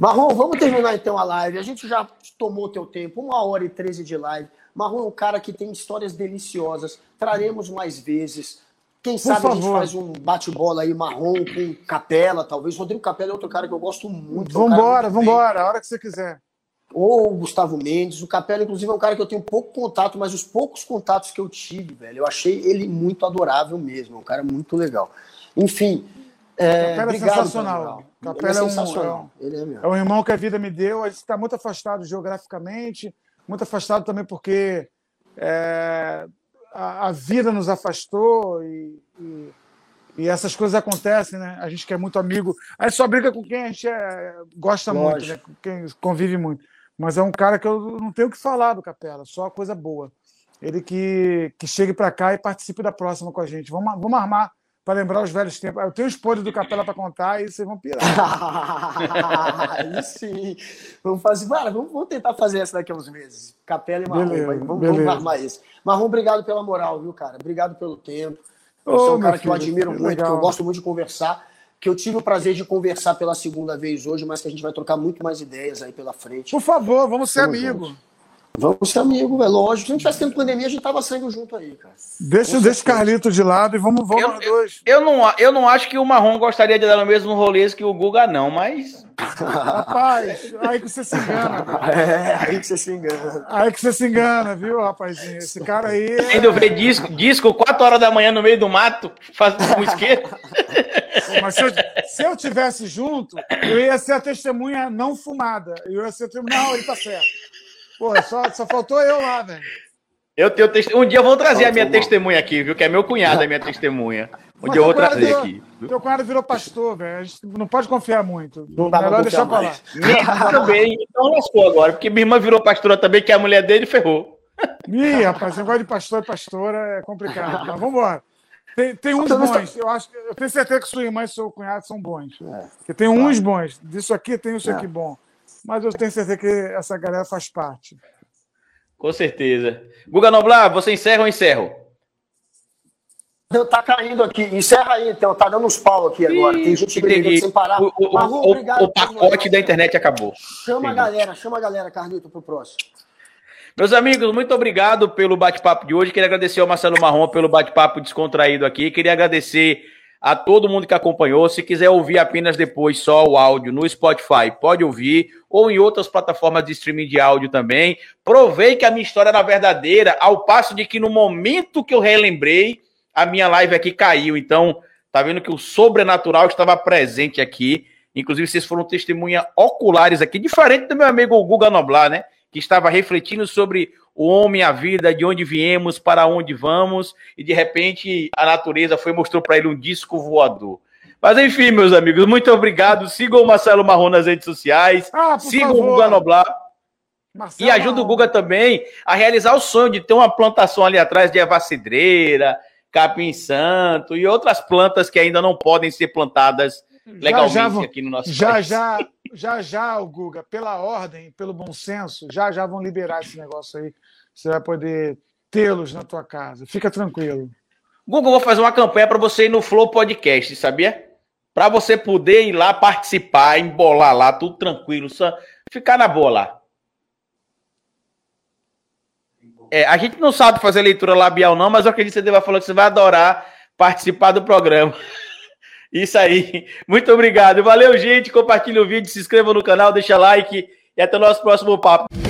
Marrom, vamos terminar então a live. A gente já tomou teu tempo, uma hora e treze de live. Marrom é um cara que tem histórias deliciosas. Traremos mais vezes. Quem Por sabe a gente favor. faz um bate-bola aí marrom com Capela, talvez. Rodrigo Capela é outro cara que eu gosto muito. é um Vambora, bem. vambora, a hora que você quiser. Ou o Gustavo Mendes. O Capela, inclusive, é um cara que eu tenho pouco contato, mas os poucos contatos que eu tive, velho, eu achei ele muito adorável mesmo. É um cara muito legal. Enfim. É, Capela é obrigado, sensacional. pela moral. Capela é é um- sensacional. É mesmo. É um irmão que a vida me deu. A gente está muito afastado geograficamente, muito afastado também porque é, a, a vida nos afastou e, e- e essas coisas acontecem, né? A gente que é muito amigo. A gente só briga com quem a gente é- gosta muito, Lógico. né? com quem convive muito. Mas é um cara que eu não tenho o que falar do Capela, só coisa boa. Ele que, que chegue para cá e participe da próxima com a gente. Vamos, vamos armar para lembrar os velhos tempos. Eu tenho os podres do Capela para contar e vocês vão pirar. Aí sim. Vamos fazer. Cara, vamos, vamos tentar fazer essa daqui a uns meses. Capela e Marrom. Beleza. Vamos, beleza. vamos armar isso. Marrom, obrigado pela moral, viu, cara? Obrigado pelo tempo. Você é um cara que eu filho, admiro muito, que eu legal. gosto muito de conversar. Que eu tive o prazer de conversar pela segunda vez hoje, mas que a gente vai trocar muito mais ideias aí pela frente. Por favor, vamos ser amigos. Vamos ser amigos, é lógico. Se não tivesse tendo pandemia, a gente tava saindo junto aí, cara. Deixa, deixa o. Carlito de lado e vamos, vamos Eu, nós dois. eu, não, eu não acho que o Marrom gostaria de dar no mesmo rolê que o Guga, não, mas. Rapaz, aí que você se engana. cara. É, aí que você se engana. Aí que você se engana, viu, rapazinho? Esse cara aí. é- Ainda ver disco, disco 4 horas da manhã no meio do mato, fazendo um isqueiro. Mas se eu, se eu tivesse junto, eu ia ser a testemunha não fumada. Eu ia ser a testemunha. Não, ele tá certo. Pô, só, só faltou eu lá, velho. Eu tenho teste... Um dia eu vou trazer a minha testemunha aqui, viu? Que é meu cunhado, a minha testemunha. Um Mas dia eu vou trazer virou- aqui. Teu cunhado virou pastor, velho. A gente não pode confiar muito. Não dá Melhor deixar pra lá. Minha irmã também, então lascou agora, porque minha irmã virou pastora também, que é a mulher dele ferrou. Ih, rapaz, esse negócio de pastor e pastora é complicado. Mas vamos embora. Tem, tem uns nós bons. Eu, acho, eu tenho certeza que sua irmã e seu cunhado são bons. É. Porque tem uns bons. Disso aqui tem isso É. aqui bom. Mas eu tenho certeza que essa galera faz parte. Com certeza. Guga Noblar, você encerra ou encerro? Não, Tá caindo aqui. Encerra aí, então. Tá dando uns pau aqui agora. Tem gente Entendi. brigando sem parar. O, o- Marrom, o- obrigado o pacote da internet acabou. Chama a Entendi. galera, chama a galera, Carlito, pro próximo. Meus amigos, muito obrigado pelo bate-papo de hoje. Queria agradecer ao Marcelo Marrom pelo bate-papo descontraído aqui. Queria agradecer a todo mundo que acompanhou. Se quiser ouvir apenas depois só o áudio no Spotify, pode ouvir, ou em outras plataformas de streaming de áudio também. Provei que a minha história era verdadeira, ao passo de que no momento que eu relembrei, a minha live aqui caiu. Então, tá vendo que o sobrenatural estava presente aqui. Inclusive, vocês foram testemunha oculares aqui, diferente do meu amigo Guga Noblar, né? Que estava refletindo sobre o homem, a vida, de onde viemos, para onde vamos, e de repente a natureza foi mostrou para ele um disco voador. Mas enfim, meus amigos, muito obrigado. Sigam o Marcelo Marrom nas redes sociais, Ah, sigam favor. o Guga Noblar. Marcelo E ajuda o. Guga também a realizar o sonho de ter uma plantação ali atrás de erva cidreira, capim santo e outras plantas que ainda não podem ser plantadas legalmente já, vão- aqui no nosso já, país. já, já, já, o Guga, pela ordem, pelo bom senso, já já vão liberar esse negócio aí. Você vai poder tê-los na tua casa. Fica tranquilo. Guga, eu vou fazer uma campanha para você ir no Flow Podcast, sabia? Para você poder ir lá participar, embolar lá, tudo tranquilo, só ficar na boa lá. É, a gente não sabe fazer leitura labial, não, mas eu acredito que você vai falar que você vai adorar participar do programa. Isso aí. Muito obrigado. Valeu, gente. Compartilhe o vídeo, se inscreva no canal, deixa like e até o nosso próximo papo.